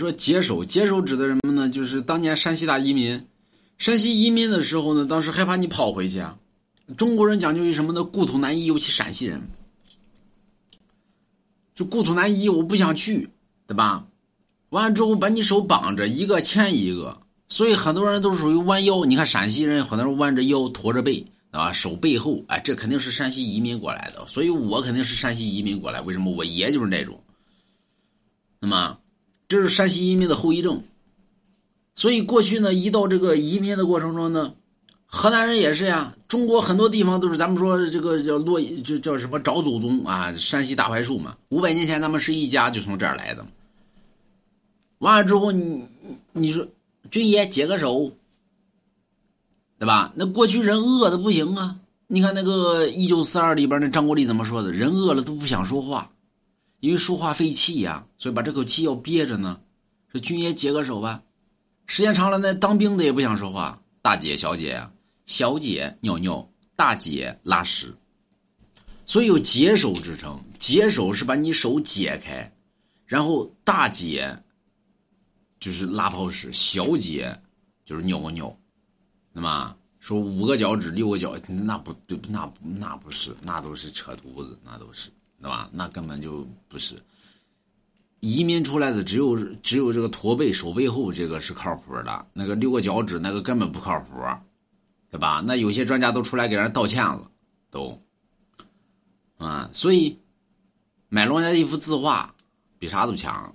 说解手，解手指的什么呢？就是当年山西大移民，山西移民的时候呢，当时害怕你跑回去啊。中国人讲究于什么呢？故土难移，尤其陕西人，就故土难移，我不想去，对吧？完了之后把你手绑着，一个牵一个，所以很多人都是属于弯腰。你看陕西人很多人弯着腰，驼着背，啊？手背后，哎，这肯定是山西移民过来的，所以我肯定是山西移民过来。为什么？我爷就是那种。那么，这是山西移民的后遗症。所以过去呢，一到这个移民的过程中呢，河南人也是呀。中国很多地方都是咱们说这个叫落，就叫什么找祖宗啊，山西大槐树嘛。五百年前咱们是一家，就从这儿来的。完了之后，你你说军爷解个手，对吧？那过去人饿的不行啊。你看那个《一九四二》里边那张国立怎么说的？人饿了都不想说话，因为说话费气呀，所以把这口气要憋着呢。说军爷解个手吧，时间长了，那当兵的也不想说话。大姐、小姐呀，小姐尿尿，大姐拉屎，所以有解手之称。解手是把你手解开，然后大姐。就是拉泡屎，小姐就是尿个尿，那么说五个脚趾六个脚，那不对，那那不是，那都是扯犊子，那都是，对吧？那根本就不是。移民出来的只有只有这个驼背手背后这个是靠谱的，那个六个脚趾那个根本不靠谱，对吧？那有些专家都出来给人道歉了，都，啊，所以买龙家一幅字画比啥都强。